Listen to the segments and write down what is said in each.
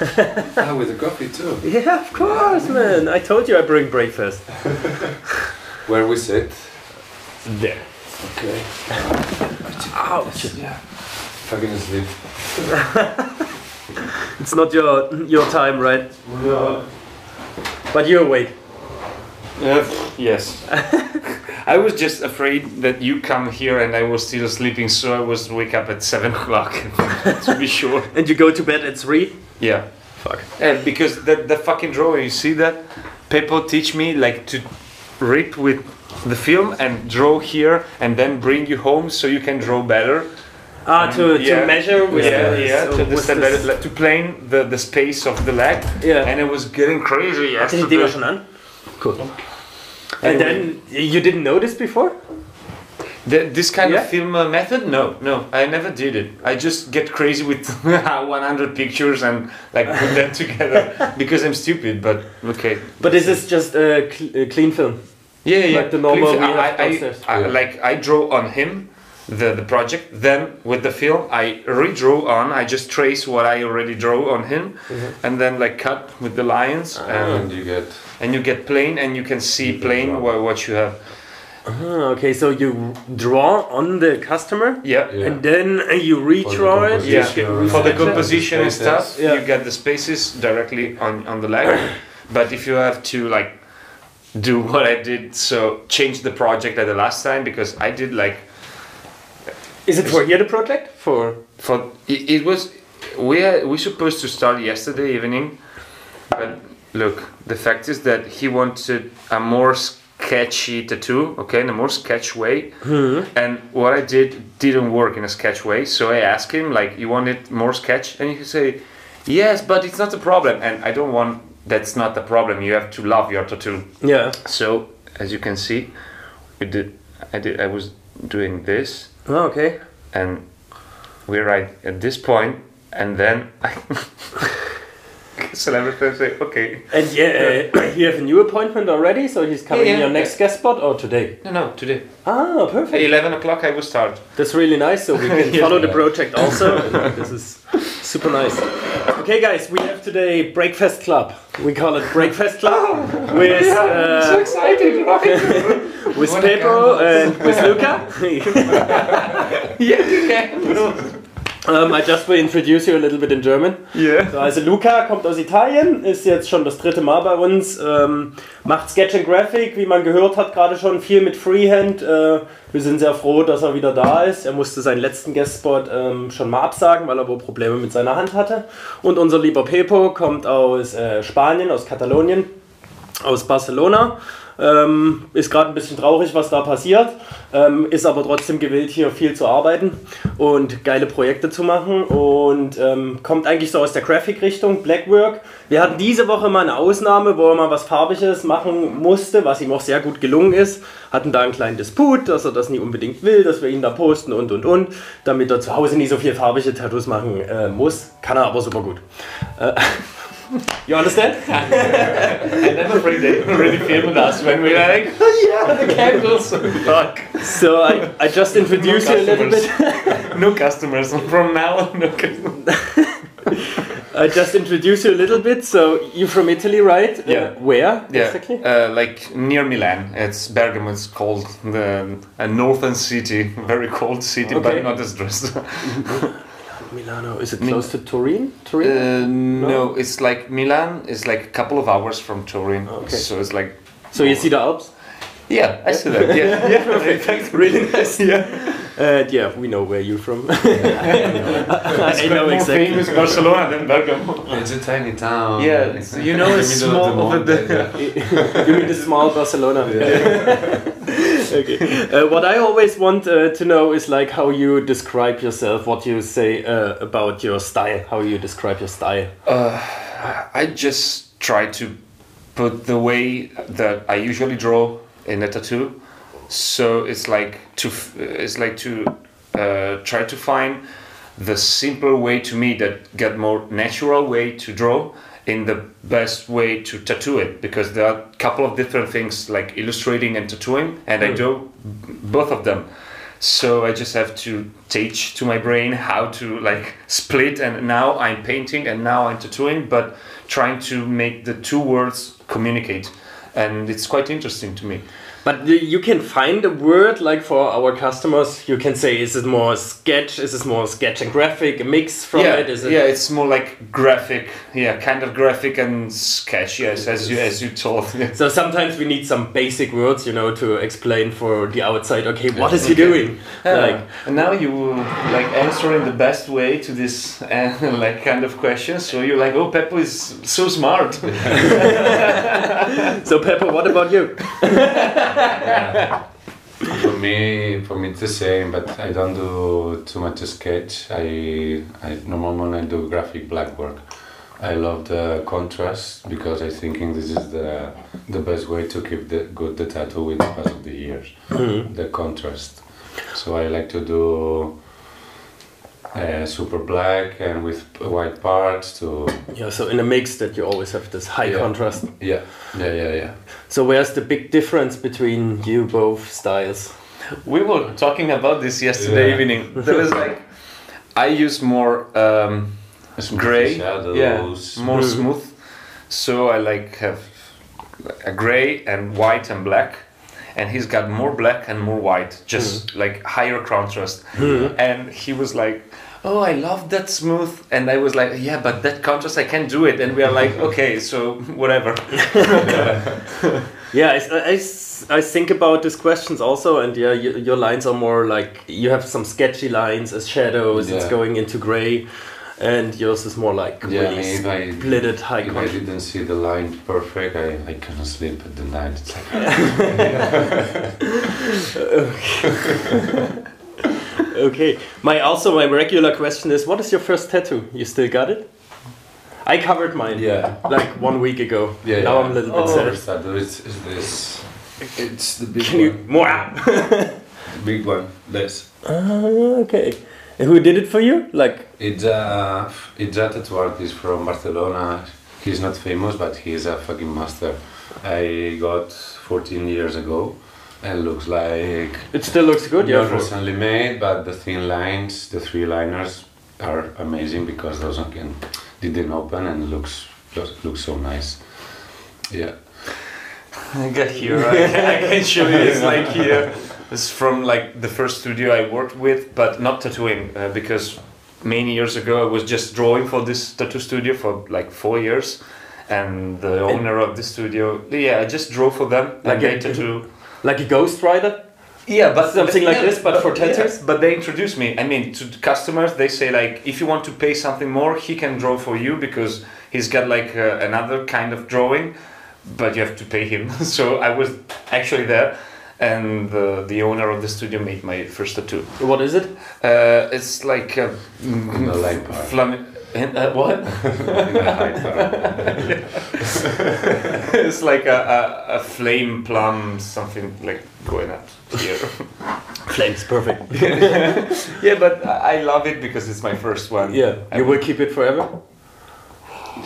ah, with the coffee too. Yeah, of course, man. I told you I bring breakfast. Where we sit. There. Okay. Ouch. Yeah. Fucking asleep. It's not your your time, right? No. But you're awake. Uh, yes. I was just afraid that you come here and I was still sleeping, so I was wake up at seven o'clock to be sure. And you go to bed at three? Yeah. Fuck. And because the the fucking drawing, you see that? People teach me like to rip with the film and draw here and then bring you home so you can draw better. Ah, to, Yeah. to measure with yeah, the, yeah, so to with understand better, like, to plane the, the space of the leg. Yeah. And it was getting crazy. Hast du die Dinger schon an? Cool. And then you didn't know this before? The, this kind Yeah? of film uh, method? No, no, I never did it. I just get crazy with 100 pictures and like put them together because I'm stupid. But okay. But this is just a, cl- a clean film. Yeah, yeah. Like the normal I, I. I, Yeah. like I draw on him, the the project. Then with the film, I redraw on. I just trace what I already draw on him, Mm-hmm. and then like cut with the lines, And and you get. and you get plain, and you can see You plain draw. what, what you have. Ah, okay, so you draw on the customer Yeah. Yeah. and then you redraw it. Yeah, Composition, for the composition and stuff, Yeah. you get the spaces directly on, on the leg. but if you have to like do what I did, so change the project at the last time because I did like Is it for here the project? For for it, it was we are, we supposed to start yesterday evening, but look, the fact is that he wanted a more sketchy tattoo, okay, in a more sketch way, hmm. and what I did didn't work in a sketch way. So I asked him like, "You want it more sketch?" And he say, "Yes, but it's not a problem." And I don't want. That's not the problem. You have to love your tattoo. yeah. So as you can see, we did. I did. I was doing this Oh, okay. and we're right at this point, and then I celebrity say, okay, And yeah, uh, you have a new appointment already, so he's coming Yeah, in your next guest spot or today? no, no, today, Ah, perfect. eleven o'clock, I will start. That's really nice. So we can Yeah. follow the project also. this is super nice. Okay, guys, we have today Breakfast Club. We call it Breakfast Club with uh, excited, with Pedro and with Luca. yeah, you can. um, I just will introduce you a little bit in German. Yeah. So, also Luca kommt aus Italien, ist jetzt schon das dritte Mal bei uns, ähm, macht Sketch and Graphic, wie man gehört hat, gerade schon viel mit Freehand. Äh, wir sind sehr froh, dass er wieder da ist. Er musste seinen letzten Guestspot ähm, schon mal absagen, weil er wohl Probleme mit seiner Hand hatte. Und unser lieber Pepo kommt aus äh, Spanien, aus Katalonien, aus Barcelona. Ähm, ist gerade ein bisschen traurig, was da passiert, ähm, ist aber trotzdem gewillt, hier viel zu arbeiten und geile Projekte zu machen und ähm, kommt eigentlich so aus der Graphic-Richtung, Blackwork. Wir hatten diese Woche mal eine Ausnahme, wo er mal was Farbiges machen musste, was ihm auch sehr gut gelungen ist. Hatten da einen kleinen Disput, dass er das nie unbedingt will, dass wir ihn da posten und und und, damit er zu Hause nie so viel farbige Tattoos machen äh, muss. Kann er aber super gut. Äh, you understand? I never really, really filmed us when we were like, yeah, the candles. Fuck. So I, I just introduced you a little bit. no customers from now on. No customers. I just introduced you a little bit. So you're from Italy, right? Yeah. Uh, where Yeah, exactly? uh, like near Milan. It's Bergamo. It's called the a northern city, very cold city, Okay. but not as dressed. Milano. Is it Mi- close to Turin? Turin? Uh, no, it's like Milan is like a couple of hours from Turin. Okay. So it's like so you see the Alps? yeah, I see that. Yeah, yeah, perfect. Really nice. Yeah, Uh, yeah, we know where you're from. I know more exactly. famous Barcelona than Bergamo. It's a tiny town. Yeah, It's you know, it's middle of small the of the- mountain, you mean the small Barcelona? Okay. Uh, what I always want uh, to know is like how you describe yourself, what you say uh, about your style, how you describe your style. Uh, I just try to put the way that I usually draw in a tattoo. So it's like to it's like to uh, try to find the simple way to me that get more natural way to draw in the best way to tattoo it because there are a couple of different things like illustrating and tattooing and I hmm. do both of them. So I just have to teach to my brain how to like split. And now I'm painting and now I'm tattooing, but trying to make the two words communicate. And it's quite interesting to me. But you can find a word like for our customers. You can say, is it more sketch? Is it more sketch and graphic? A mix from yeah, it? Is it? yeah, it's more like graphic. Yeah, kind of graphic and sketch. Yes, as you as you told. So sometimes we need some basic words, you know, to explain for the outside. Okay, what is he doing? Like, and now you like answering the best way to this uh, like kind of question. So you're like, oh, Peppo is so smart. so Pepo, what about you? For me, for me it's the same, but I don't do too much sketch. I, I normally I do graphic black work. I love the contrast because I thinking this is the the best way to keep the good the tattoo with the past of the years. Mm-hmm. The contrast. So I like to do uh, super black and with white parts to Yeah, so in a mix that you always have this high Yeah. contrast. yeah yeah yeah yeah. So where's the big difference between you both styles? we were talking about this yesterday Yeah. evening. There was like, I use more um, gray, shadows. yeah, more smooth. So I like have a gray and white and black. And he's got more black and more white, just hmm. like higher contrast. Hmm. And he was like, "Oh, I love that smooth." And I was like, "Yeah, but that contrast, I can't do it." And we are like, "Okay, so whatever." Yeah, I, I, I think about these questions also, and yeah, you, your lines are more like you have some sketchy lines as shadows. It's going into gray, and yours is more like Yeah, really if I- splitted high If I didn't see the line perfect, I, I couldn't sleep at the night. It's like, Okay. My also my regular question is, what is your first tattoo? You still got it? I covered mine. Yeah. Like one week ago. yeah, Now yeah. I'm a little bit oh, sad. is, is this. It's the big Can you more? The big one. This. Ah, okay. And who did it for you? Like It's a it's a tattoo artist from Barcelona. He's not famous, but he's a fucking master. I got 14 years ago, and looks like it still looks good. Yeah. recently made, but the thin lines, the three liners, are amazing because those again didn't open and looks just looks so nice. Yeah. I got here. I can, I can show you. It's like here. It's from like the first studio I worked with, but not tattooing uh, because many years ago I was just drawing for this tattoo studio for like four years, and the owner of the studio, yeah, I just draw for them Like a- tattoo. like a ghost rider. Yeah, but Something like yeah, this, but for tattoos? yeah, but they introduce me. I mean, to the customers, they say like, if you want to pay something more, he can draw for you because he's got like uh, another kind of drawing, but you have to pay him. so I was actually there, and the the owner of the studio made my first tattoo. What is it? Uh, it's like a In the light part. flam- uh, what? In the part. it's like a, a, a flame plum, something like going up here. Flames, perfect. yeah, but I I love it because it's my first one. Yeah. I You will keep it forever.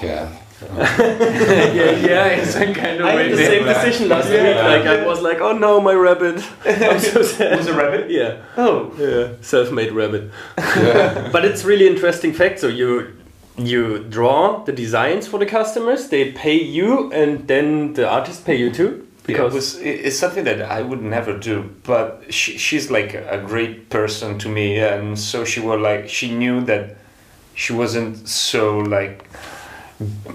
Yeah. yeah, yeah, it's a kind of I way had the there. same decision last Yeah. week. Like I was like, oh no, my rabbit. I'm so sad. Was a rabbit? Yeah. Oh, Yeah. Self-made rabbit. yeah. But it's really interesting fact. So you you draw the designs for the customers. They pay you, and then the artists pay you too. because it was, it's something that I would never do. But she, she's like a great person to me, and so she was like she knew that she wasn't so like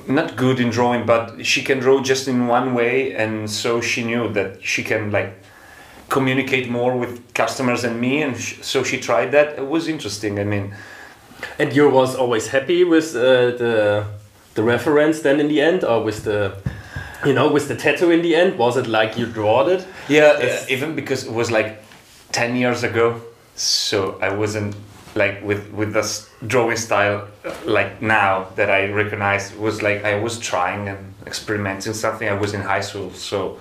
not good in drawing, but she can draw just in one way, and so she knew that she can like communicate more with customers and me, and sh- so she tried that. It was interesting. I mean. And you was always happy with uh, the the reference then in the end, or with the you know with the tattoo in the end? Was it like you drawed it? Yeah, uh, even because it was like ten years ago, so I wasn't like with with this drawing style uh, like now that I recognize was like I was trying and experimenting something. I was in high school, so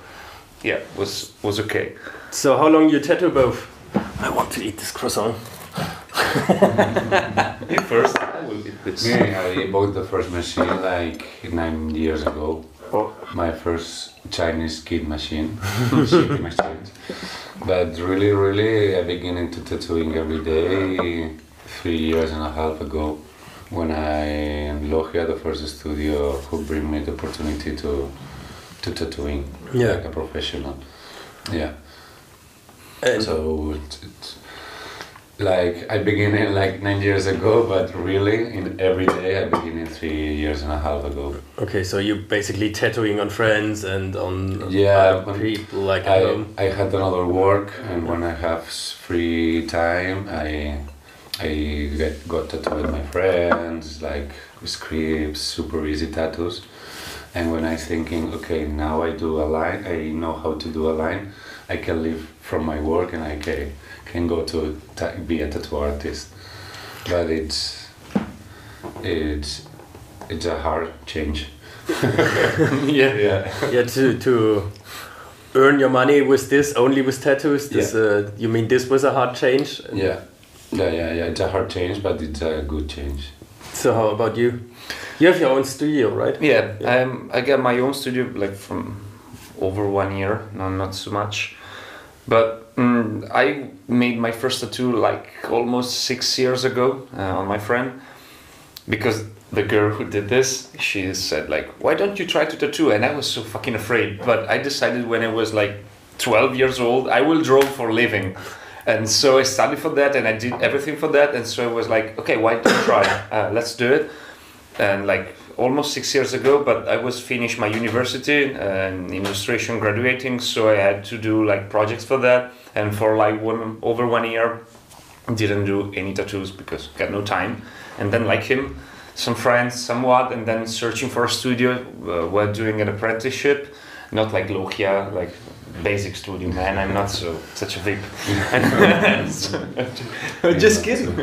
yeah, was was okay. So how long you tattoo both? I want to eat this croissant. Me first, I will eat this. Me, I bought the first machine like nine years ago. Oh. My first Chinese kid machine, machine. but really, really, I began into tattooing every day three years and a half ago when I in Logia, the first studio who bring me the opportunity to to tattooing Yeah. like a professional. Yeah. And So it's, it's like I began it like nine years ago, but really in every day I began in three years and a half ago. okay, so you basically tattooing on friends and on Yeah, people like I, home. I had another work, and when I have free time, I I get got tattoo with my friends, like scripts, super easy tattoos. And when I'm thinking, okay, now I do a line, I know how to do a line, I can live from my work and I can can go to ta- be a tattoo artist. But it's it's it's a hard change. yeah. Yeah. yeah, to to earn your money with this only with tattoos. This uh, you mean this was a hard change? Yeah, yeah, yeah, yeah. It's a hard change, but it's a good change. So how about you? You have your own studio, right? Yeah, um, I got my own studio like from over one year, no, not so much. But mm, I made my first tattoo like almost six years ago uh, on my friend because the girl who did this, she said like, "Why don't you try to tattoo?" And I was so fucking afraid. But I decided when I was like 12 years old, I will draw for living. And so I studied for that, and I did everything for that. And so I was like, "Okay, why don't try? Uh, let's do it." and like almost six years ago but i was finished my university and illustration graduating so i had to do like projects for that. And for like one over one year didn't do any tattoos because got no time. And then like him some friends somewhat and then searching for a studio uh, doing an apprenticeship. Not like logia like basic studio man i'm not so such a vip so- just kidding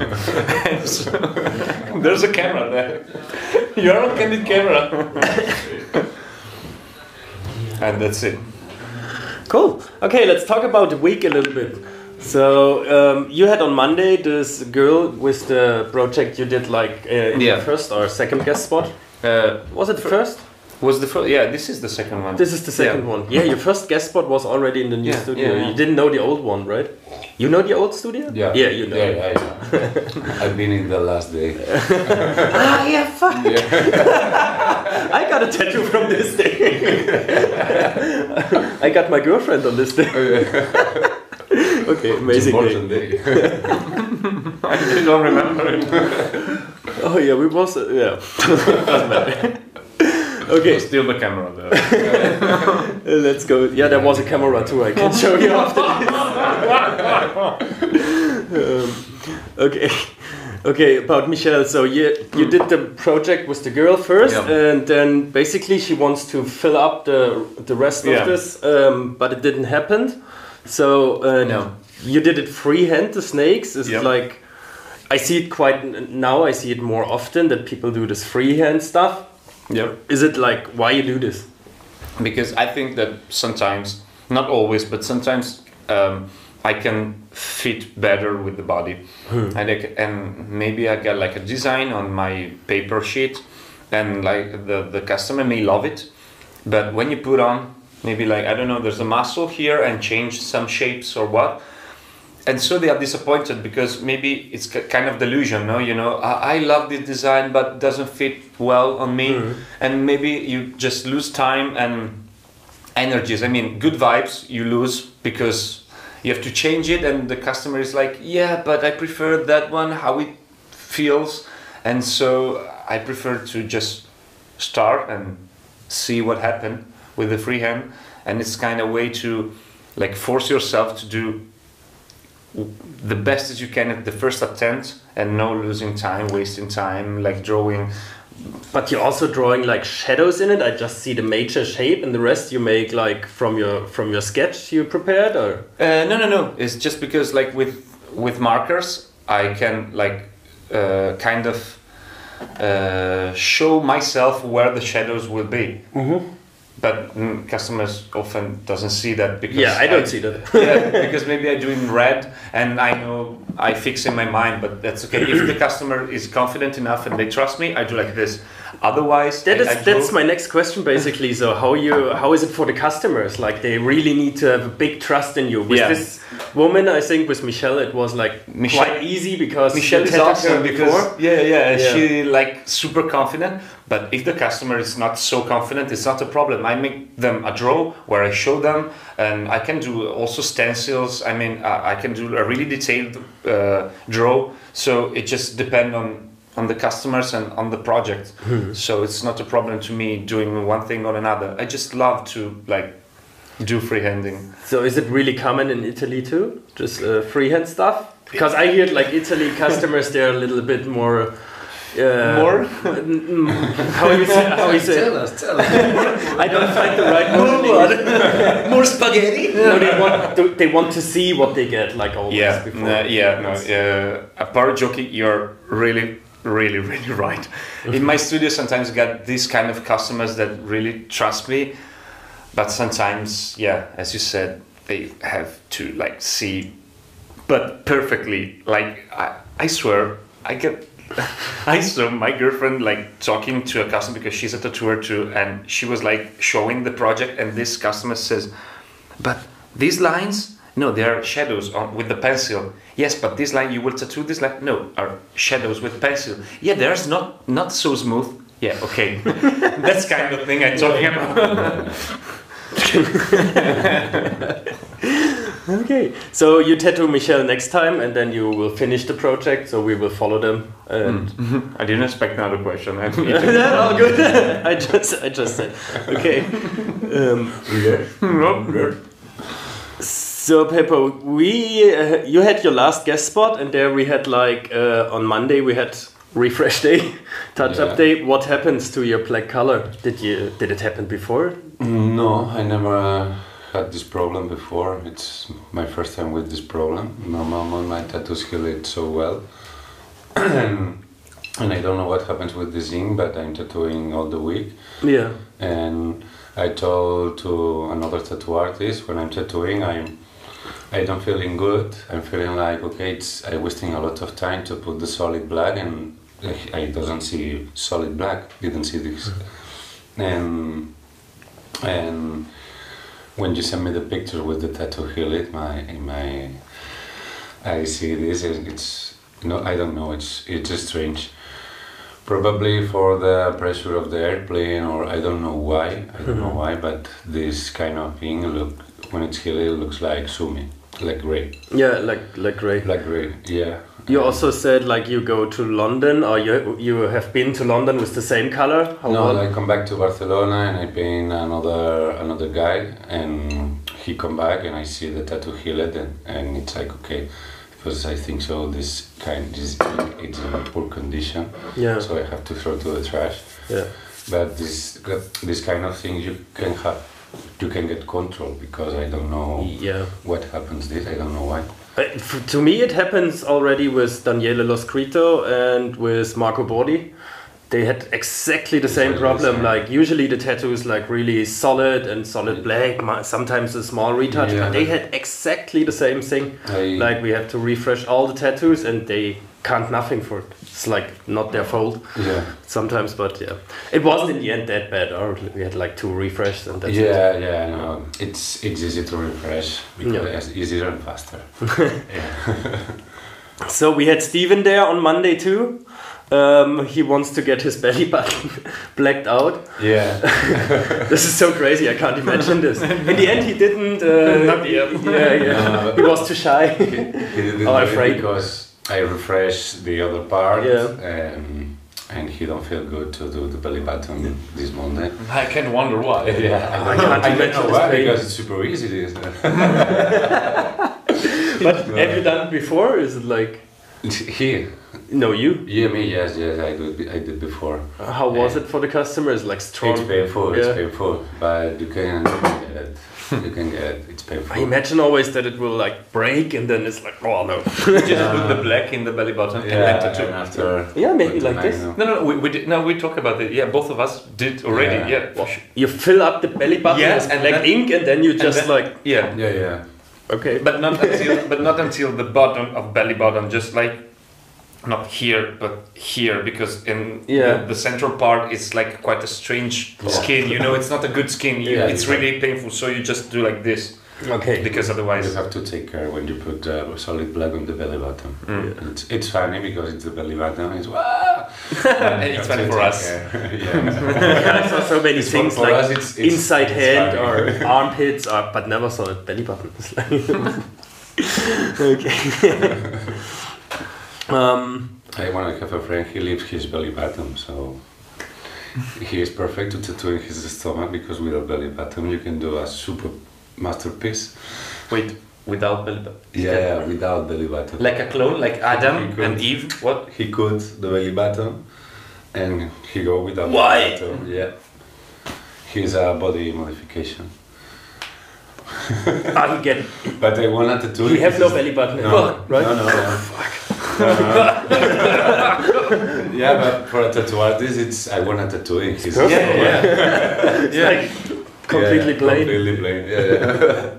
so- there's a camera there you're on candid camera and that's it Cool. Okay, let's talk about the week a little bit. So um, you had on Monday this girl with the project you did like uh, in Yeah. the first or second guest spot. uh, Was it the first? Was the first yeah this is the second one This is the second Yeah. one. Yeah, your first guest spot was already in the new Yeah, studio. yeah, yeah. You didn't know the old one, right? You know the old studio? Yeah. Yeah, you know. Yeah, yeah, yeah. I've been in the last day. Ah, yeah, fuck. I got a tattoo from this day. I got my girlfriend on this day. okay, amazing day. I don't remember it Oh yeah, we was uh, yeah. Doesn't matter. Okay, still the camera there uh, let's go. Yeah, there was a camera too. I can show you after this. um, okay. Okay, about Michelle. So you you did the project with the girl first, Yeah. and then basically she wants to fill up the the rest Yeah. of this, um, but it didn't happen. So uh, No. you did it freehand, the snakes. Is it like? I see it quite now. I see it more often that people do this freehand stuff. Yeah Is it like why you do this? because I think that sometimes, not always, but sometimes um, I can fit better with the body, and I and maybe I get like a design on my paper sheet, and like the the customer may love it, but when you put on maybe like I don't know, there's a muscle here and change some shapes or what. And so they are disappointed because maybe it's ki- kind of delusion, no? You know, I, I love this design, but doesn't fit well on me, mm-hmm. and maybe you just lose time and energies. I mean, good vibes you lose because you have to change it, and the customer is like, yeah, but I prefer that one, how it feels, and so I prefer to just start and see what happened with the freehand, and it's kind of way to like force yourself to do the best as you can at the first attempt and no losing time wasting time like drawing. But you're also drawing like shadows in it. I just see the major shape, and the rest you make like from your from your sketch you prepared, or? Uh, no no no. It's just because like with with markers i can like uh, kind of uh, show myself where the shadows will be but customers often doesn't see that because yeah, I don't see that. yeah, because maybe I do in red and I know I fix in my mind, but that's okay. If the customer is confident enough and they trust me, I do like this. Otherwise, That I- is I that's my next question basically. So how you how is it for the customers? Like they really need to have a big trust in you. With Yeah. this woman, I think with Michelle, it was like Michelle- quite easy because Michelle is awesome because before. yeah, yeah, Yeah. she like super confident. But if the customer is not so confident, it's not a problem. I make them a draw where I show them, and I can do also stencils. I mean, I, I can do a really detailed uh, draw. So it just depends on on the customers and on the project. So it's not a problem to me doing one thing or another. I just love to like do freehanding. So is it really common in Italy too? Just uh, freehand stuff? Because I hear like Italy customers, they're a little bit more. Uh, More? how you say? How you say? Tell us, tell us. I don't find the right word. in English. More spaghetti. No, they want to, they want to see what they get like always Yeah, before. no, yeah, no. Uh, apart joking, you're really, really, really right. In my studio, sometimes get these kind of customers that really trust me, but sometimes, yeah, as you said, they have to like see, but perfectly. Like I, I swear, I get. I saw my girlfriend like talking to a customer because she's a tattooer too, and she was like showing the project, and this customer says, but these lines, no, they are shadows on with the pencil. Yes, but this line you will tattoo this line. No, are shadows with pencil. Yeah, there's not not so smooth. Yeah, okay, that's kind of thing I'm talking about. Okay, so you tattoo Michelle next time, and then you will finish the project. So we will follow them. And I didn't expect another question. I all good. I just, I just said, okay. Um, so Peppo, we, uh, you had your last guest spot, and there we had like uh, on Monday we had refresh day, touch up day. What happens to your black color? Did you, did it happen before? No, I never uh, had this problem before. It's my first time with this problem. My mom on my tattoos heal it so well. and I don't know what happens with the ink, but I'm tattooing all the week. Yeah. And I told to another tattoo artist when I'm tattooing, I'm I don't feeling good. I'm feeling like okay, it's I wasting a lot of time to put the solid black, and I- I doesn't see solid black. Didn't see this, mm-hmm. and and when you send me the picture with the tattoo heal it, my my I see this. It's no, I don't know. It's it's strange. Probably for the pressure of the airplane, or I don't know why. I don't know mm-hmm. why, but this kind of thing look when it's healed, it looks like sumi, like gray, Yeah, like like gray. like gray. Yeah. You also said like you go to London, or you you have been to London with the same color. How no, I come back to Barcelona and I paint another another guy, and he come back and I see the tattoo healed, and, and it's like okay, because I think so. This kind, this it's in a poor condition, Yeah. so I have to throw to the trash. Yeah. But this this kind of thing you can have, you can get control because I don't know Yeah. what happens. This I don't know why. Uh, To me, it happens already with Daniele Loscrito and with Marco Bordi. They had exactly the same Exactly the problem. same. Like usually the tattoo is like really solid and solid black. Sometimes a small retouch, Yeah. but they had exactly the same thing. I, Like we have to refresh all the tattoos, and they can't nothing for it. It's like not their fault yeah, sometimes, but yeah, it wasn't in the end that bad. Or we had like two refreshes, and that's it. yeah, yeah. No, it's it's easy to refresh because Yeah. it's easier and faster. yeah. So we had Steven there on Monday too. Um, he wants to get his belly button blacked out. yeah. This is so crazy. I can't imagine this. In the end, he didn't. Uh, Not yet. Yeah, yeah. No, He was too shy. He didn't Oh, do it afraid. because I refreshed the other part. Yeah. Um, and he don't feel good to do the belly button this Monday. I can wonder why. Yeah, I can't I don't imagine know why pain. because it's super easy. This. but have you done it before? Is it like He, no you? yeah, me, yes, yes, I did, I did before. How was it for the customers? Like strong. It's painful, it's painful, but you can, you can get it. You can get it. It's painful. I imagine always that it will like break and then it's like oh no. Just put the black in the belly button and then yeah, tattoo. and after. Yeah, maybe put like this. nine, No, no, we, we did, no, we talk about it. Yeah, both of us did already. Yeah. Yeah, Well, you fill up the belly button Yes, with and black then- ink and then you just then- like yeah. Yeah, yeah. Okay. But not until, but not until the bottom of belly button. Just like not here but here because in Yeah. the, the central part is like quite a strange Yeah. skin. You know, it's not a good skin. You, Yeah, it's exactly. really painful. So you just do like this Okay. because otherwise, You have to take care when you put uh, solid black on the belly button. Mm. It's, it's funny because it's the belly button. It's wow. And It's funny for us. yeah. I saw so many It's things for- for like us, it's- it's- inside it's hand funny. or armpits, or, but never saw a belly button. Okay. um, I want to have a friend. He leaves his belly button, so he is perfect to tattoo in his stomach because with a belly button you can do a super masterpiece. Wait, without belly button. Yeah, without belly button. Like a clone, like Adam Cool. and Eve. What? he cut the belly button and he go without Why? belly button. Yeah. He's a body modification. I get. But I want a tattoo. We have no belly button, No, right? No, no, no. yeah, but for a tattoo artist, it's I want a tattoo in his perfect. stomach. Yeah. It's like completely yeah, plain. Completely plain. Yeah, yeah.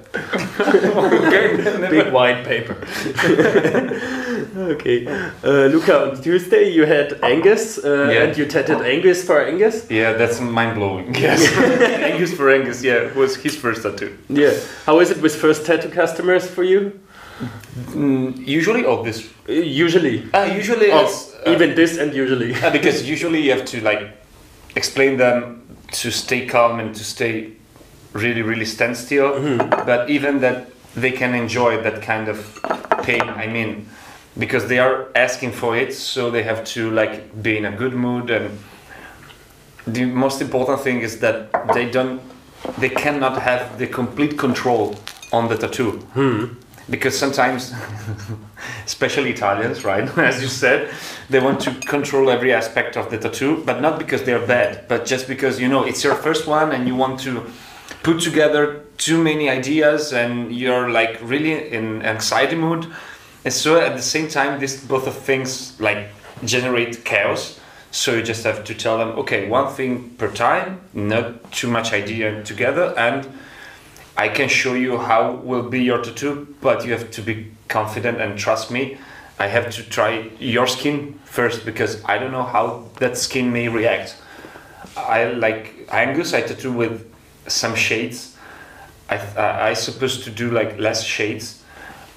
Big white paper. okay. Uh, Luca, on Tuesday you had Angus, uh, Yeah. and you tattooed Angus for Angus. Yeah, that's mind blowing. Yes. Angus for Angus. Yeah, it was his first tattoo. Yeah. How is it with first tattoo customers for you? Mm, usually, oh, this. Uh, usually. Uh, usually, Oh, it's uh, even this and usually. Uh, because usually you have to like explain them to stay calm and to stay really really stand still mm-hmm. but even that they can enjoy that kind of pain i mean because they are asking for it so they have to like be in a good mood and the most important thing is that they don't they cannot have the complete control on the tattoo. Hmm. Because sometimes especially italians right as you said they want to control every aspect of the tattoo but not because they're bad but just because you know it's your first one and you want to put together too many ideas and you're like really in anxiety mood and so at the same time this both of things like generate chaos so you just have to tell them okay one thing per time not too much idea together and I can show you how will be your tattoo, but you have to be confident and trust me. I have to try your skin first because I don't know how that skin may react. I like Angus. I tattoo with some shades. I I, I supposed to do like less shades,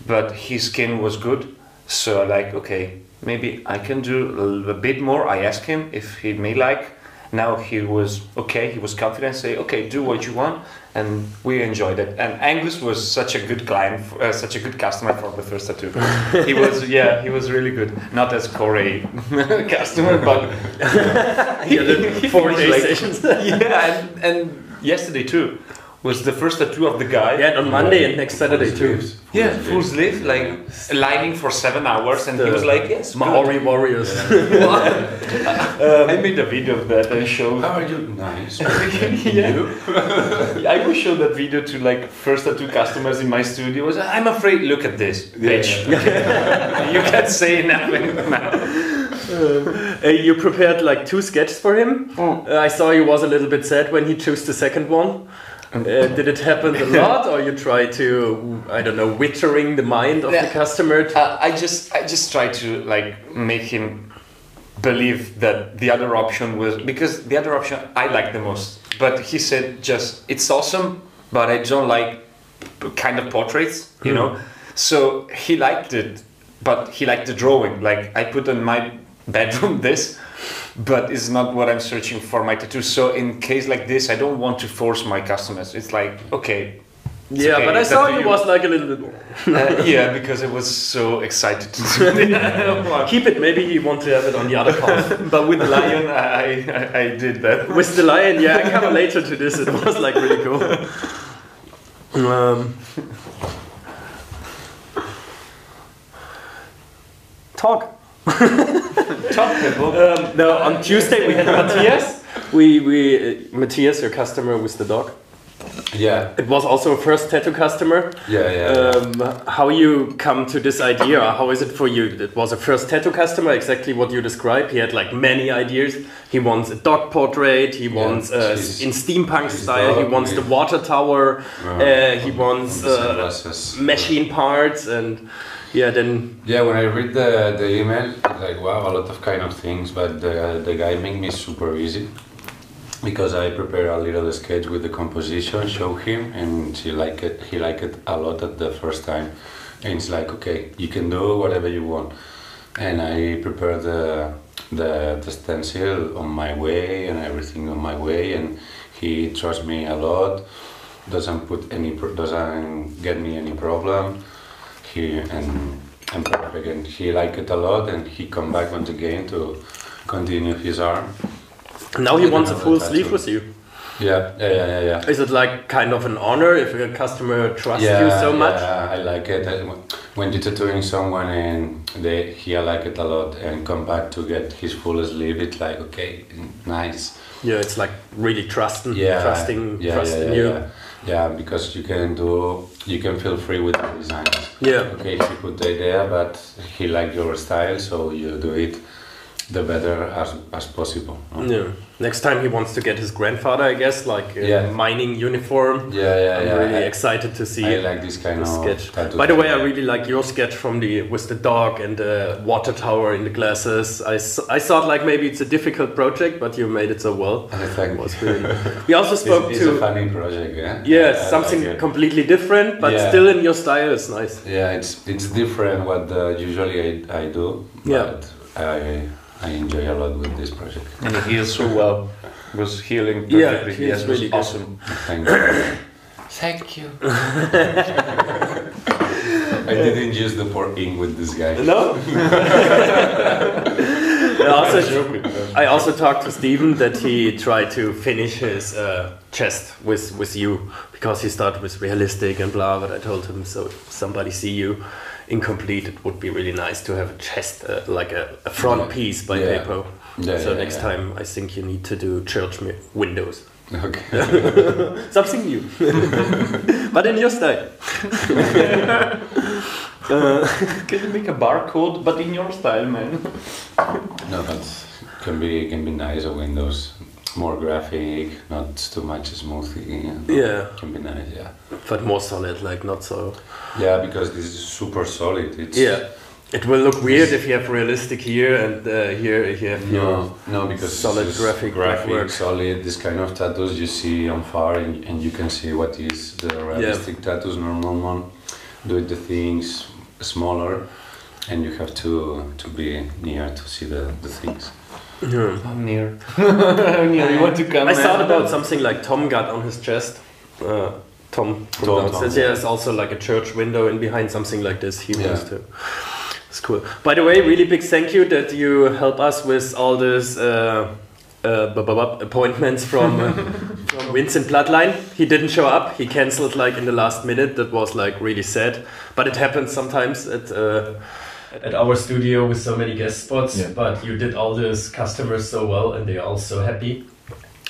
but his skin was good. So I like okay, maybe I can do a bit more. I asked him if he may like. Now he was okay. He was confident. Say okay, do what you want, and we enjoyed it. And Angus was such a good client, uh, such a good customer for the first tattoo. he was yeah, he was really good. Not as Corey customer, but Yeah, the four day sessions. yeah, and, and yesterday too was the first tattoo of the guy. Yeah, and on Monday and next Saturday too. Sleeves. Yeah, full sleeve, like lining for seven hours, and he was like, "Yes, Maori warriors. good." Um, I made a video of that and showed. How are you? Nice. yeah. I will show that video to like first tattoo customers in my studio. Was I'm afraid. Look at this, bitch. you can't say nothing now. Uh, you prepared like two sketches for him. Oh. Uh, I saw you was a little bit sad when he chose the second one. Uh, did it happen a lot, or you try to, I don't know, withering the mind of the customer? To, Uh, I just I just try to like make him believe that the other option was because the other option I like the most. But he said just it's awesome, but I don't like kind of portraits, you know. So he liked it, but he liked the drawing. Like I put in my bedroom this, but it's not what I'm searching for my tattoo. So in case like this, I don't want to force my customers. It's like okay. it's yeah, okay, but I saw you was like a little bit. uh, yeah, because I was so excited to do it. Keep it. Maybe you want to have it on the other path. but with the lion, I, I, I did that. With the lion, yeah, I come later to this. It was like really cool. Um, talk. Top people. Um, no, on Tuesday we had Matthias. We we uh, Matthias, your customer with the dog. Yeah, It was also a first tattoo customer. yeah, yeah. yeah. Um, how you come to this idea? How is it for you? It was a first tattoo customer, exactly what you described. He had like many ideas. He wants a dog portrait. He wants uh, in steampunk his style. He wants the water tower. Uh, Uh, he wants uh, machine parts and yeah, then Yeah, when I read the, the email, like wow, a lot of kind of things, but the, the guy made me super easy because I prepare a little sketch with the composition, show him, and he like it. He liked it a lot at the first time, and it's like okay, you can do whatever you want, and I prepare the the, the stencil on my way and everything on my way, and he trusts me a lot. Doesn't put any doesn't get me any problem he and and perfect and he liked it a lot and he come back once again to continue his arm now he wants a full sleeve with you. yeah yeah yeah yeah. Is it like kind of an honor if a customer trusts yeah, you so much? Yeah, I like it. Uh, when you're tattooing someone and they he like it a lot and come back to get his full sleeve, it's like okay, nice. Yeah, it's like really trusting, Yeah, trusting, yeah, trusting yeah, yeah, you. yeah. Yeah, because you can do, you can feel free with the design. Yeah. Okay, he put the idea, but he liked your style, so you do it the better as, as possible. no? Yeah. Next time he wants to get his grandfather, I guess, like a Yeah. mining uniform. Yeah, yeah, I'm yeah. really I, excited to see I like this kind of sketch. By the way, I really like your sketch from the with the dog and the water tower in the glasses. I, I thought like maybe it's a difficult project, but you made it so well. I thank It was you. really. We also spoke it's, it's a to funny project, yeah. yeah I- I something like completely different, but Yeah. still in your style. It's nice. Yeah, it's it's different what uh, usually I, I do. Yeah. But I I enjoy a lot with this project. And he heals so well. Was healing Yeah, perfectly. he is Yes, it was really good. awesome. Thank you. Thank you. I didn't use the pour ink with this guy. No. I also, I also talked to Steven that he tried to finish his uh, chest with with you because he started with realistic and blah. But I told him so if somebody see you incomplete, it would be really nice to have a chest uh, like a, a front Yeah. piece by Yeah. Papo. Yeah, so next time I think you need to do church windows. Okay. Something new, but in your style. uh, Can you make a barcode, but in your style, man? No, but can be can be nice. A Windows more graphic, not too much smoothie. Yeah. Can be nice. Yeah. but more solid, like not so. Yeah, because this is super solid. It's Yeah. It will look weird if you have realistic here and uh, here you have. No, no, because solid graphic graphic, work. solid. This kind of tattoos you see on far, and, and you can see what is the realistic tattoos. Normal one, do the things smaller, and you have to to be near to see the, the things. Yeah. I'm near. near. You want to come? I thought about something like Tom got on his chest. Uh, Tom from Tom, downstairs. Tom, Yeah, yeah. it's also like a church window and behind something like this. He Yeah. wants to. It's cool. By the way, really big thank you that you help us with all this. Uh, uh, appointments from uh, from Vincent Bloodline. He didn't show up. He cancelled like in the last minute. That was like really sad. But it happens sometimes at uh, at our studio with so many guest spots. Yeah. But you did all these customers so well, and they are all so happy.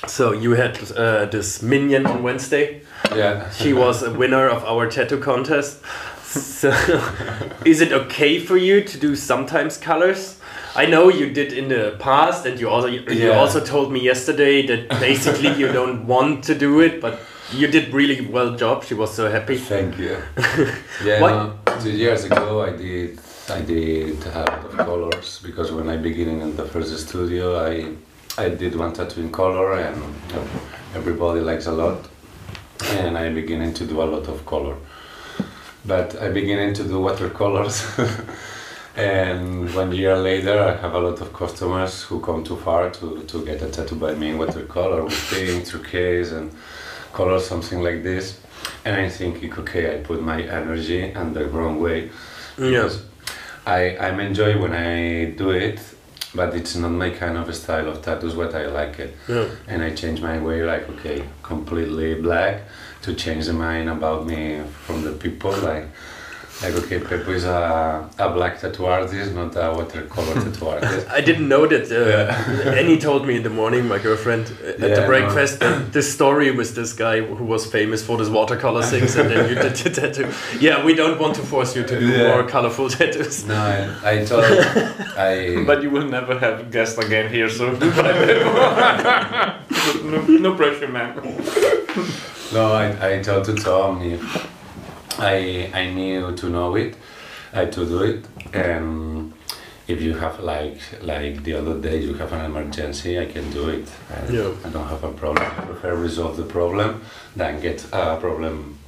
So you had uh, this minion on Wednesday. Yeah. She was a winner of our tattoo contest. So, is it okay for you to do sometimes colors? I know you did in the past, and you also you Yeah. also told me yesterday that basically you don't want to do it, but you did really well job. She was so happy. Thank you. Yeah, What- no, two years ago I did I did have a lot of colors because when I began in the first studio I I did one tattoo in color and everybody likes a lot and I beginning to do a lot of color. But I beginning to do watercolors and one year later I have a lot of customers who come too far to, to get a tattoo by me in watercolor with pink, turquoise and color something like this and I think okay I put my energy in the wrong way Yeah. I I'm enjoy when I do it but it's not my kind of style of tattoos what I like it Yeah. and I change my way like okay completely black to change the mind about me from the people like like okay Pepo is a, a black tattoo artist not a watercolor tattoo artist I didn't know that. Uh, Annie told me in the morning, my girlfriend, uh, at the Yeah, no. breakfast, that this story with this guy who was famous for his watercolor things, and then you did the tattoo. Yeah, we don't want to force you to do Yeah. more colorful tattoos. no I, I told I But you will never have guests again here, so no, no pressure, man. No, I, I told to Tom if I I knew to know it, I to do it. And if you have like like the other day you have an emergency, I can do it. I, Yeah. I don't have a problem. I prefer resolve the problem than get a problem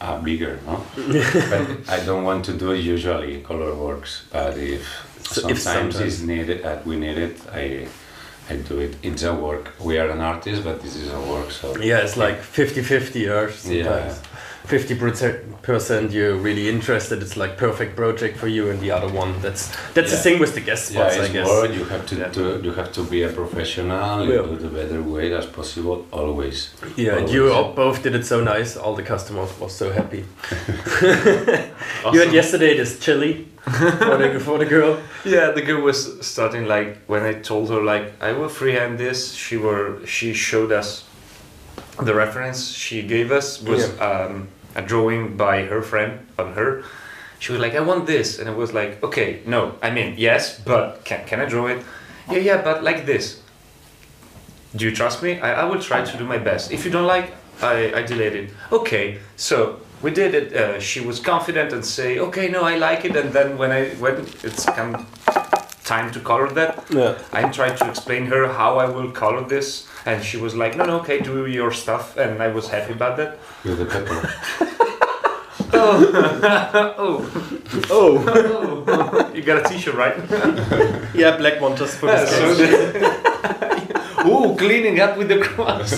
uh, bigger. No, but I don't want to do it usually. Color works, but if So if sometimes, sometimes- it's needed, uh, we need it. I I do it. It's a work. We are an artist, but this is a work. So Yeah, it's like 50-50 or sometimes. 50% you're really interested, it's like perfect project for you and the other one that's that's the Yeah. thing with the guest Yeah, spots I it's guess. work. You have to Yeah. do. You have to be a professional. You Yeah. do the better way as possible. Always. Yeah, Always. you all both did it so nice. All the customers were so happy. You had yesterday this chili for the, for the girl. Yeah, the girl was starting like when I told her like I will freehand this. She were she showed us the reference she gave us was um, a drawing by her friend on her. She was like, I want this, and I was like, okay, no, I mean yes, but can can I draw it? Yeah, yeah, but like this. Do you trust me? I, I will try to do my best. If you don't like, I, I delete it. Okay, so we did it. Uh, she was confident and say, okay, no, I like it. And then when I when it's come time to color that, Yeah. I tried to explain her how I will color this, and she was like, no, no, okay, do your stuff, and I was happy about that. With the pepper. Oh. oh, Oh, oh, you got a T-shirt, right? yeah, black one just for Yeah, the so sketch. the- Ooh, cleaning up with the cross.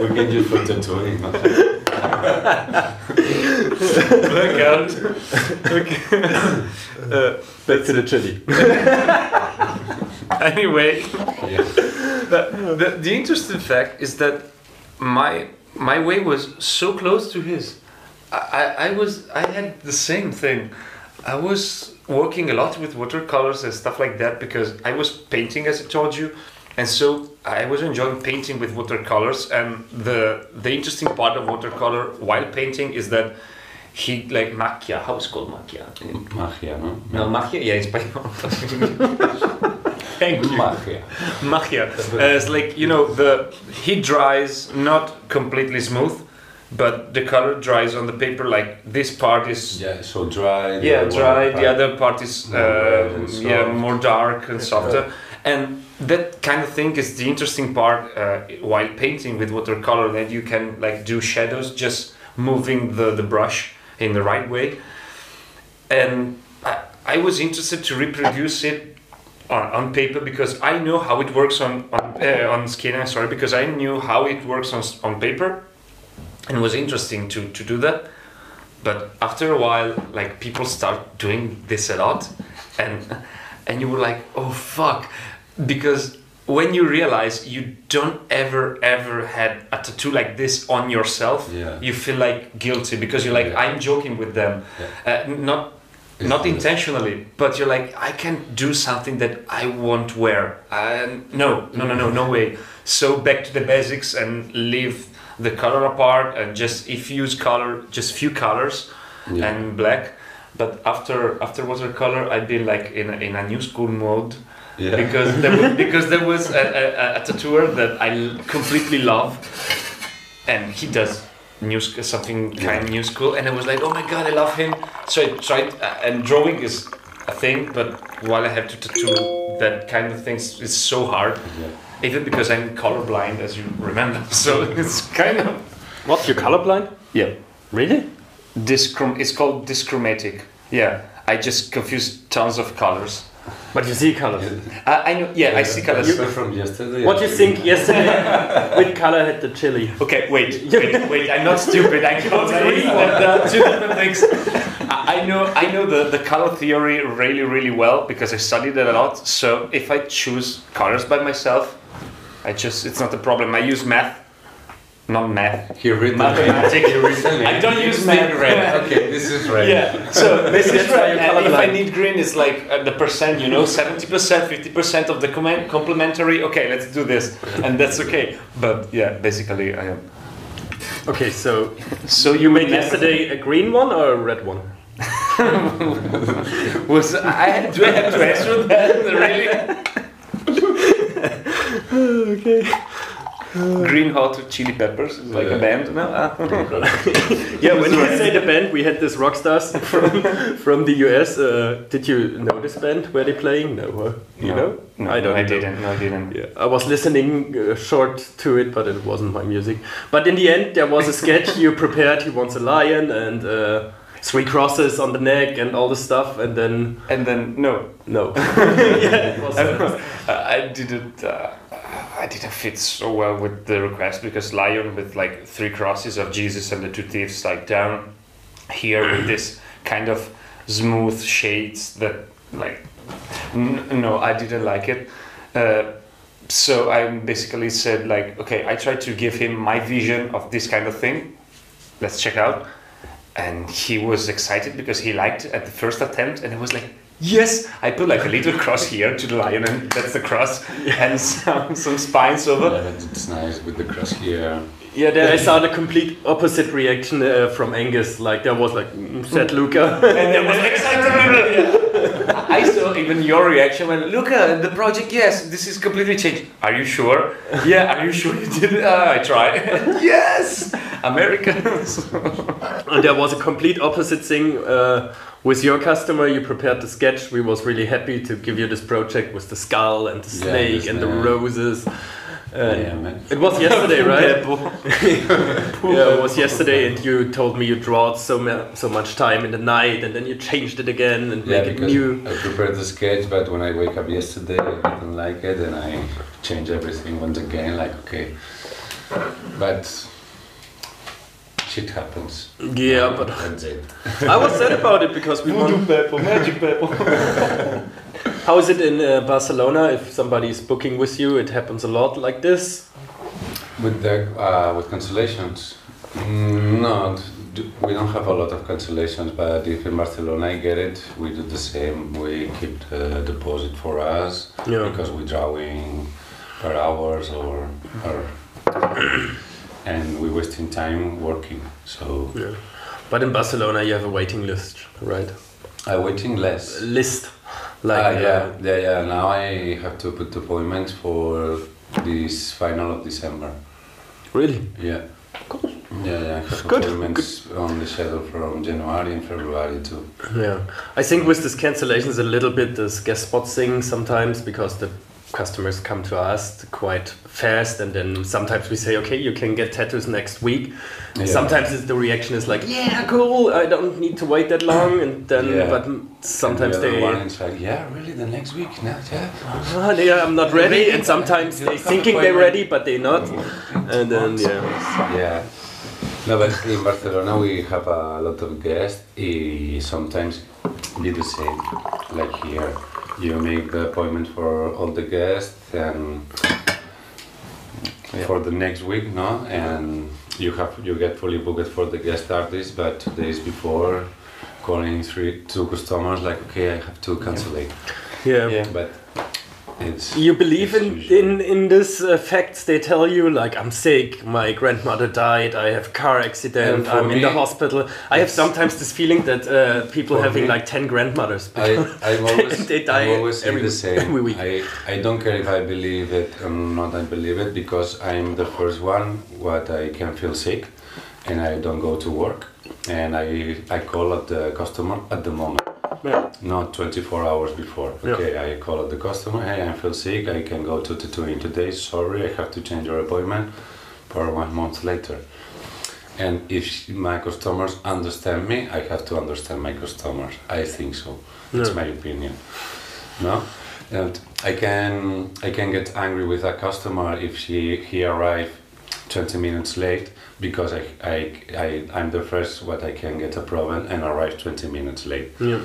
we can use for tattooing. no? Look out. Okay. Uh, Back to the chili. anyway, Yeah. the, the, the interesting fact is that my my way was so close to his. I, I, I was I had the same thing. I was working a lot with watercolors and stuff like that because I was painting as I told you, and so I was enjoying painting with watercolors. And the the interesting part of watercolor while painting is that he like maquia. How is it called maquia? Magia, no? No, magia. Yeah, in español. Thank you. Magia. Magia. Uh, it's like you know the he dries not completely smooth, but the color dries on the paper. Like this part is yeah, Yeah, so dry. Yeah, dry. The other part is uh, yeah more dark and softer. And that kind of thing is the interesting part uh, while painting with watercolor. That you can like do shadows just moving the the brush in the right way. And I, I was interested to reproduce it on, on paper because I know how it works on on, uh, on skin. I'm sorry, because I knew how it works on on paper, and it was interesting to to do that. But after a while, like people start doing this a lot, and and you were like, oh fuck, because when you realize you don't ever ever had a tattoo like this on yourself, Yeah. you feel like guilty because you're like, Yeah. I'm joking with them, uh, not It's not intentionally, but you're like, I can't do something that I won't wear. And no, no, no, no, no way. So back to the basics and leave the color apart and just if you use color, just few colors Yeah. and black. But after after watercolor, I've been like in a, in a new school mode Yeah. because there was, because there was a, a, a tattooer that I completely love, and he does new something kind of new school, and I was like, oh my god, I love him. So I tried, uh, and drawing is a thing, but while I have to tattoo that kind of things, it's so hard. Yeah. Even because I'm colorblind, as you remember, so it's kind of What? You're colorblind? yeah. Really? Dischrom- it's called dischromatic. Yeah, I just confuse tons of colors. But you see colors. I, I know. Yeah, I see colors. That's from yesterday. What do you think yesterday? Which color had the chili? Okay, wait, wait, wait. I'm not stupid. I know agree. that two different things. I I know, I know the, the color theory really, really well because I studied it a lot. So if I choose colors by myself, I just it's not a problem. I use math, not math. He written Mathematics. He written I don't use This math. is red. Okay, this is red. Yeah. So this is That's why right. And if I need green, it's like uh, the percent. You know, seventy percent, fifty percent of the comment complementary. Okay, let's do this, and that's okay. But yeah, basically, I am. Okay, so So you made yesterday a green one or a red one? Was I do I have to answer that really? Okay. Green Hot Chili Peppers, like a band. No? Ah. Yeah, when you say the band, we had this rock stars from from the US. Uh, did you know this band? Were they playing? No, huh? you No. know? No, I don't I know. didn't. No, I didn't. Yeah, I was listening uh, short to it, but it wasn't my music. But in the end, there was a sketch you prepared. He wants a lion and uh, three crosses on the neck and all the stuff, and then And then no, no. yeah, was. Uh, I didn't. Uh, I didn't fit so well with the request because lion with like three crosses of Jesus and the two thieves like down here with this kind of smooth shades that like n- no I didn't like it. Uh, so I basically said like okay I tried to give him my vision of this kind of thing. Let's check out. And he was excited because he liked it at the first attempt and it was like Yes, I put like a little cross here to the lion, and that's the cross, and some, some spines over. Yeah, but it's nice with the cross here. Yeah, then I saw the complete opposite reaction uh, from Angus. Like there was like mm, said Luca. And there was excited. I saw even your reaction when Luca, the project, yes, this is completely changed. Are you sure? Yeah, are you sure you did it? Uh, I tried. yes, Americans. and there was a complete opposite thing uh, with your customer. You prepared the sketch. We was really happy to give you this project with the skull and the snake the and the roses. And Yeah, man. It was yesterday, right? yeah, it was yesterday, and you told me you drawed so so much time in the night, and then you changed it again and Yeah, make it new. I prepared the sketch, but when I wake up yesterday, I didn't like it, and I change everything once again. Like okay, but shit happens. Yeah, but. I was sad about it because we won. pepper, magic pepper. How is it in uh, Barcelona? If somebody is booking with you, it happens a lot like this. With the uh, with cancellations, mm, no, we don't have a lot of cancellations. But if in Barcelona I get it, we do the same. We keep the deposit for us Yeah. because we're drawing per hours or or and we're wasting time working. So Yeah. But in Barcelona, you have a waiting list, right? I'm waiting list. List. Like ah, uh, yeah, yeah, yeah. Now I have to put appointments for this final of December. really. Yeah. Yeah, yeah. I have Good, appointments on the schedule from January and February too. Yeah, I think with this cancellations a little bit this guest spot thing sometimes because the customers come to us quite fast and then sometimes we say okay you can get tattoos next week. Yeah. Sometimes it's, the reaction is like yeah cool I don't need to wait that long and then Yeah. but sometimes the they one is like, yeah, really, the next week, now, yeah. "Ah, they I'm not ready and sometimes they thinking they're ready but they're not and then yeah Yeah. No, but in Barcelona we have a lot of guests. Sometimes be the same, like here. You make the appointment for all the guests and for the next week, no? And you have you get fully booked for the guest artist, but two days before, calling three two customers like, okay, I have to cancel it. yeah. Yeah. But it's You believe in in in this uh, facts they tell you like I'm sick, my grandmother died, I have car accident, I'm in the hospital. I have sometimes this feeling that uh, people having me, like ten grandmothers. I, I'm always, They die I'm always every the week- same. every week. I, I don't care if I believe it or not I believe it because I'm the first one what I can feel sick and I don't go to work and I, I call at the customer at the moment Yeah. not 24 hours before. Yeah. okay I call the customer hey I feel sick. I can go to tattooing today sorry I have to change your appointment for one month later. And if my customers understand me I have to understand my customers. I think so. That's Yeah. my opinion no? And I can I can get angry with a customer if she he arrive 20 minutes late because I, I, I I'm the first what I can get a problem and arrive 20 minutes late Yeah.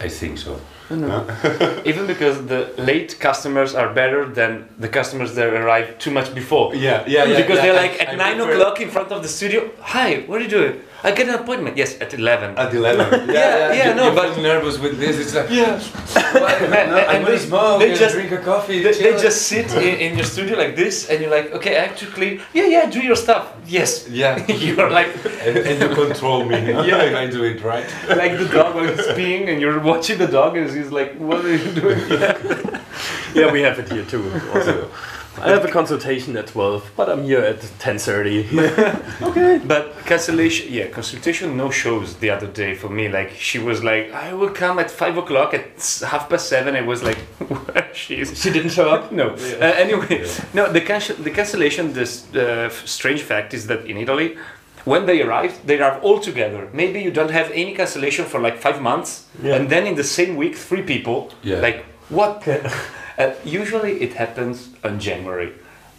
I think so Even because the late customers are better than the customers that arrive too much before. yeah yeah because they're like at nine o'clock in front of the studio. Hi, what are you doing? I get an appointment. Yes, at eleven. at 11 yeah Yeah, yeah, you, no, you but- feel nervous with this it's like yeah, what? no, I'm and gonna they- smoke they and just- drink a coffee they, they just sit in, in your studio like this, and you're like, okay, I have to clean. Yeah, yeah, do your stuff. Yes. yeah you're like and, and you control me Yeah. and I do it right like the dog when it's peeing, and you're watching the dog, and he's like, what are you doing? Yeah. yeah, we have it here too. Also, I have a consultation at 12, but I'm here at 10.30. okay. But cancellation, yeah, consultation no shows the other day for me. Like she was like, I will come at five o'clock at half past seven. I was like, where she is. She didn't show up? No. Uh, anyway, no. The cancel, the cancellation. This uh, strange fact is that in Italy, when they arrive, they arrive all together. Maybe you don't have any cancellation for like five months, Yeah. and then in the same week, three people. Yeah. Like what? uh, usually it happens on January.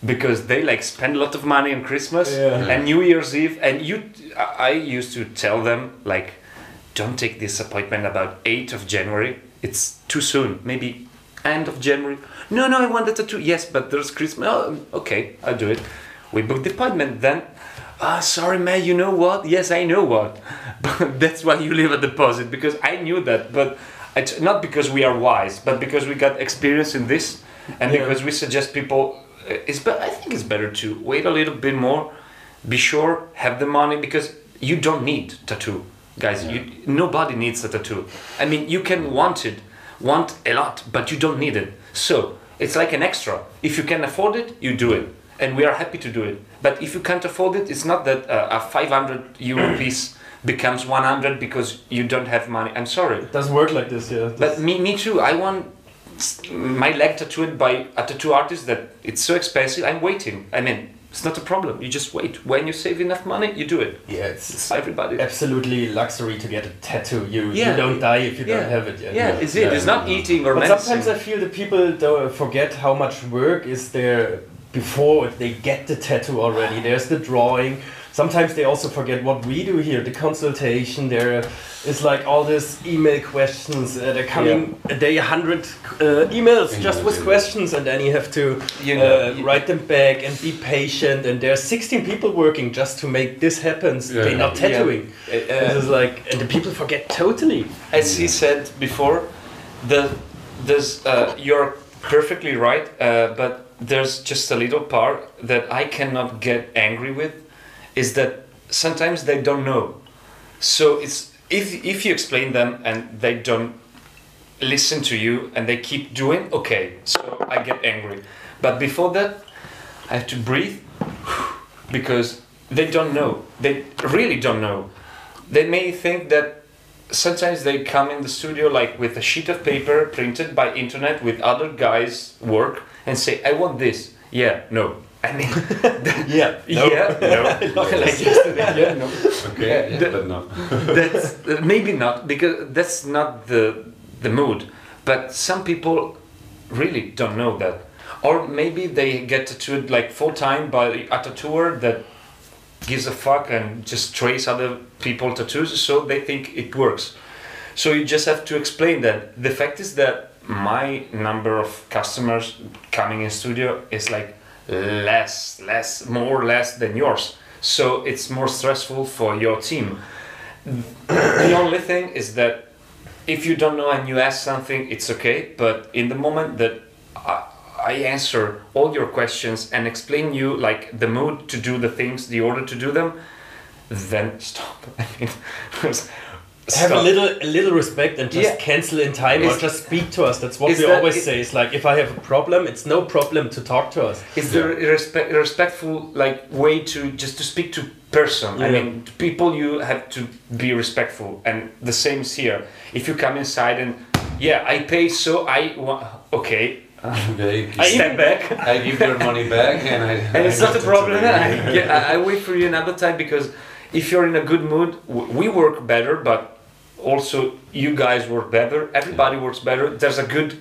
Because they like spend a lot of money on Christmas Yeah. and New Year's Eve, and you, I I used to tell them like, don't take this appointment about 8th of January. It's too soon. Maybe end of January. No, no, I want the tattoo. Yes, but there's Christmas. Oh, okay, I'll do it. We booked the appointment. Then, ah, sorry, man. You know what? Yes, I know what. But that's why you leave a deposit because I knew that. But it's not because we are wise, but because we got experience in this, and Yeah. because we suggest people. uh, It's but I think it's better to wait a little bit more. Be sure, have the money because you don't need tattoo, guys. You nobody needs a tattoo. I mean, you can want it, want a lot, but you don't need it. So it's like an extra. If you can afford it, you do it, and we are happy to do it. But if you can't afford it, it's not that uh, a 500 euro piece becomes 100 because you don't have money. I'm sorry. Doesn't work like this, yeah. But me, me too. I want my leg tattooed by a tattoo artist that it's so expensive. I'm waiting. I mean, it's not a problem. You just wait. When you save enough money, you do it. yeah, it's It's everybody. absolutely luxury to get a tattoo. You, Yeah. you don't die if you Yeah. don't have it yet. Yeah, it's it. Yeah, it's not no. eating or But medicine. sometimes I feel that people don't uh, forget how much work is there before they get the tattoo already. There's the drawing. Sometimes they also forget what we do here, the consultation. There is like all these email questions. Uh, they're coming a day, hundred uh, emails just with yeah. questions, and then you have to You know, uh, you- write them back and be patient. And there are 16 people working just to make this happen. They're not tattooing. Uh, uh, this is like, and the people forget totally. as he said before, the there's uh, you're perfectly right, uh, but there's just a little part that I cannot get angry with, is that sometimes they don't know. So it's if if you explain them and they don't listen to you and they keep doing, okay, so I get angry. But before that, I have to breathe because they don't know. They really don't know. They may think that sometimes they come in the studio like with a sheet of paper printed by internet with other guys work and say i want this yeah no i mean Yeah. yeah. no like yesterday yeah no Okay, Yeah, yeah, the- but no. that's uh, maybe not because that's not the the mood but some people really don't know that. Or maybe they get tattooed like full time by a tattooer that gives a fuck and just trace other people tattoos so they think it works. So you just have to explain that. The fact is that my number of customers coming in studio is like less less more less than yours. So it's more stressful for your team. The only thing is that if you don't know and you ask something it's okay. But in the moment that I, I answer all your questions and explain you like the mood to do the things the order to do them then stop. I mean have a little a little respect and just Yeah. cancel in time or just speak to us. That's what we that- always it- say. It's like if I have a problem, it's no problem to talk to us. Is there a respect, respectful like way to just to speak to person? I mean, to people you have to be respectful, and the same is here. If you come inside and yeah, I pay, so I want okay, Okay, I step back. I give your money back and I. and it's I not a problem. I, get, I, I wait for you another time because if you're in a good mood, we work better, but also you guys work better. Everybody works better. There's a good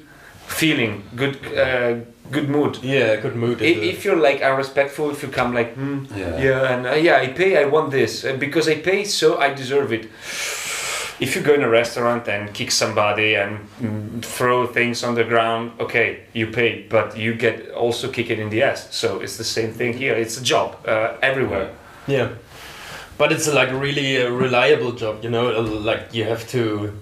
feeling, good uh, good mood. Yeah, good mood. I- is a- If you're like unrespectful, if you come like, hmm, Yeah. yeah, and uh, yeah, I pay, I want this uh, because I pay, so I deserve it. If you go in a restaurant and kick somebody and mm, throw things on the ground, okay, you pay, but you get also kick it in the ass. So it's the same thing here. It's a job uh, everywhere. Yeah, but it's like a really uh, reliable job. You know, like you have to,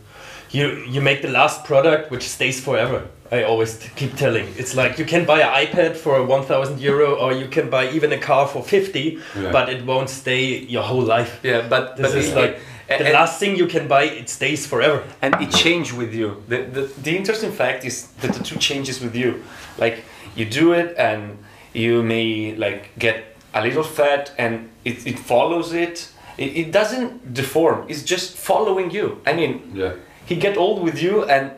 you you make the last product which stays forever. I always keep telling. It's like you can buy an iPad for one thousand euro, or you can buy even a car for fifty, Yeah. but it won't stay your whole life. Yeah, but This but is it- like and- the last thing you can buy. It stays forever. and it changes with you. The, the, the interesting fact is that the two changes with you. Like you do it and you may like get a little fat and it, it follows it. it. It doesn't deform. It's just following you. I mean, Yeah. he get old with you and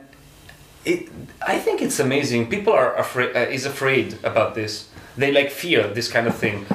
it i think it's amazing people are afraid uh, is afraid about this they like fear this kind of thing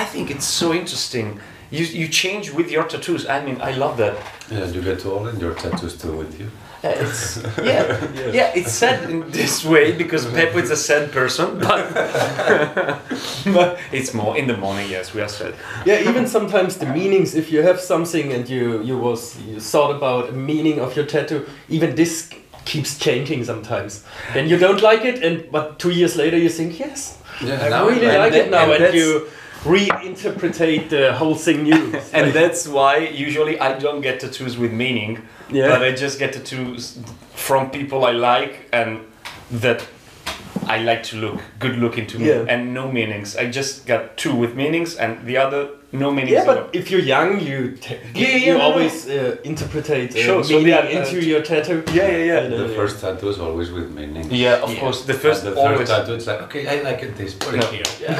i think it's so interesting you you change with your tattoos i mean i love that Yeah, you get old and your tattoos still with you. Uh, it's yeah yeah it's said in this way because Pepo is a sad person but, but it's more in the morning yes we are sad Yeah, even sometimes the meanings. If you have something and you you was you thought about a meaning of your tattoo, even this keeps changing sometimes. Then you don't like it, and but two years later you think yes, Yeah, I now really like it now, and and, you reinterpretate the whole thing new. and that's why usually I don't get tattoos with meaning, Yeah. but I just get tattoos from people I like and that I like to look good looking to me Yeah. and no meanings. I just got two with meanings and the other no meanings. Yeah, but if you're young, you t- Yeah, yeah, you no, no. always uh, interpretate uh, Sure, so meaning yeah, uh, into your tattoo. yeah, yeah, yeah. And, The first tattoo is always with meaning. Yeah, of Yeah. course. The And first the always first tattoo, it's like, okay, I like it this, put No. it here.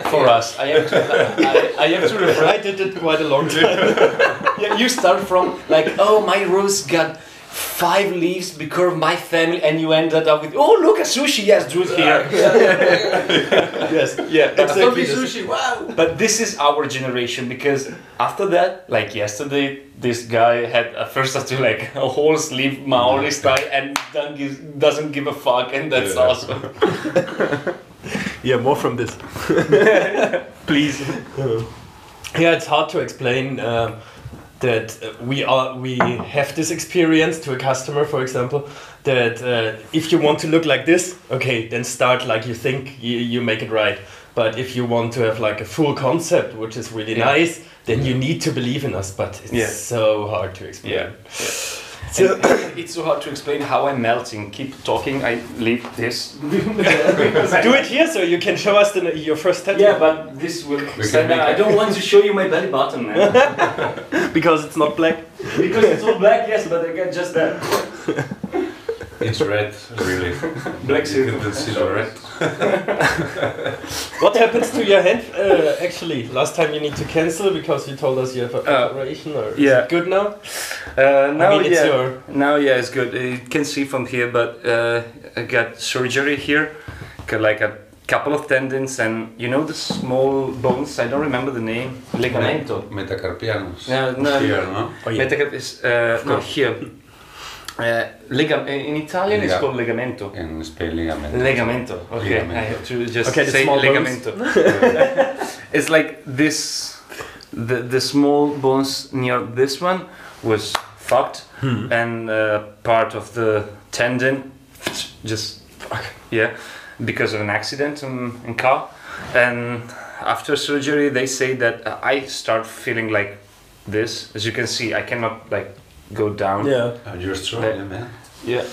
for us. I have to. I, I have to refer. I did it quite a long time. Yeah, you start from like, oh, my rose got five leaves because of my family, and you ended up with, oh, look, a sushi. Yes, do it here. yes. Yeah, Exactly Adobe this. sushi, wow! But this is our generation because after that, like yesterday, this guy had a first tattoo like a whole sleeve Maori style and don't give, doesn't give a fuck, and that's Yeah. awesome. Yeah, more from this. Please. Yeah, it's hard to explain um, that uh, we are we have this experience to a customer, for example, that uh, if you want to look like this, okay, then start like you think you, you make it right. But if you want to have like a full concept, which is really Yeah. nice, then you need to believe in us. But it's Yeah. so hard to explain. Yeah. So, it's so hard to explain how I'm melting. Keep talking. I leave this. do it here so you can show us the, your first tattoo. Yeah, but this will. We can I don't want to show you my belly button, man. because it's not black. because it's all black, yes, but I got just that. It's red, really. Black You silver. can see red. What happens to your hand? Uh, actually, last time you need to cancel because you told us you have an Uh, operation. Or is yeah. it good now? Uh, now, I mean, it's yeah. your Now, yeah, it's good. You can see from here, but uh, I got surgery here. Got like a couple of tendons, and you know the small bones. I don't remember the name. Ligamento. Metacarpianus. No, no. Here, no? Oh, yeah. Metacarp is uh, no here. Uh, ligam in Italian it's called legamento. In Spain, ligamento. Legamento. Okay, Ligamento. I have to just Okay, say small legamento. it's like this. The the small bones near this one was fucked, Hmm. and uh, part of the tendon just yeah because of an accident in, in car. And after surgery, they say that I start feeling like this. As you can see, I cannot like go down. Yeah. Oh, you're strong, Yeah. yeah, man. Yeah.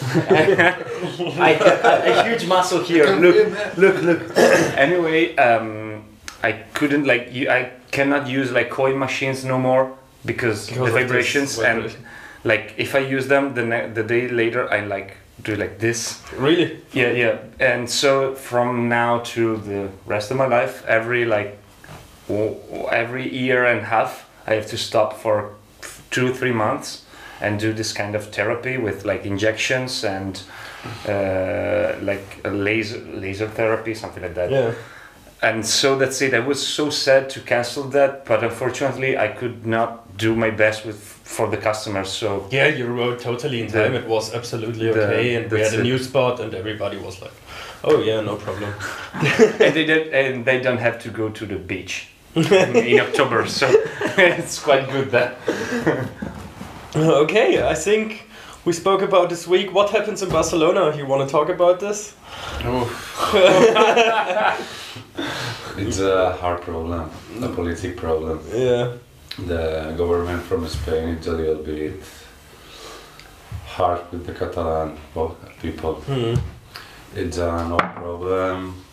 I have a, a huge muscle here. Look, look, look. anyway, um, I couldn't like you, I cannot use like coil machines no more because, Because the this vibrations and like if I use them the ne- the day later I like do like this. Really? Yeah, yeah. And so from now to the rest of my life, every like w- w- every year and a half, I have to stop for two three months and do this kind of therapy with like injections and uh, like a laser laser therapy, something like that. Yeah. And so that's it. I was so sad to cancel that, but unfortunately, I could not do my best with for the customers. So Yeah, you wrote totally in The- time. it was absolutely the- okay, and we had a it. new spot, and everybody was like, "Oh yeah, no problem." and they don't and they don't have to go to the beach in October, so it's quite good that. okay, I think we spoke about this week. What happens in Barcelona? You want to talk about this? It's a hard problem, a political problem. Yeah. The government from Spain is a little bit hard with the Catalan people. Hmm. It's an old problem.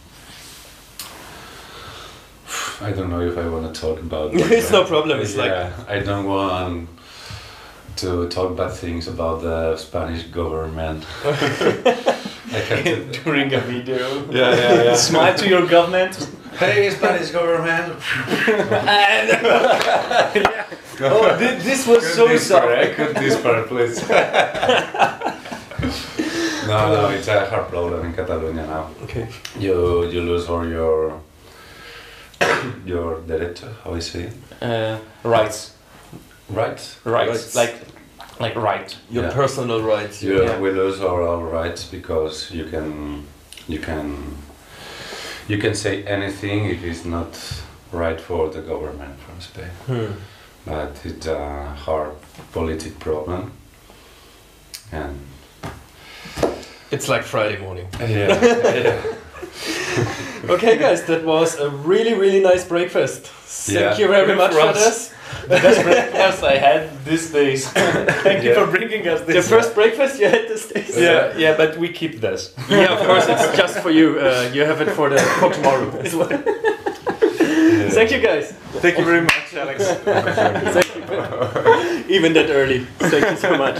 I don't know if I want to talk about it. It's no problem, it's like- I don't want to talk bad things about the Spanish government. I to, During a video. yeah, yeah, yeah. Smile to your government. Hey, Spanish government. Oh, thi- this was Could so this soft. part, eh? Could this part, please? no, no, it's a hard problem in Catalonia now. Okay. You you lose all your your derecho, how I say it? Uh, rights. Rights. Right. Rights. Like, like right. Your Yeah. personal rights. You, Yeah. We lose all our rights because you can you can you can say anything if it's not right for the government from Spain. Hmm. But it's a hard politic problem. And It's like Friday morning. yeah, yeah. Okay, guys, that was a really, really nice breakfast. Thank Yeah. you very Good much for for this. The best breakfast I had these days. Thank you for bringing us this. The first breakfast you had these days. Yeah, yeah, but we keep this. Yeah, of course, it's just for you. Uh, you have it for the for tomorrow as well. Thank you, guys. Thank you very much, Alex. Thank you. Even that early. Thank you so much.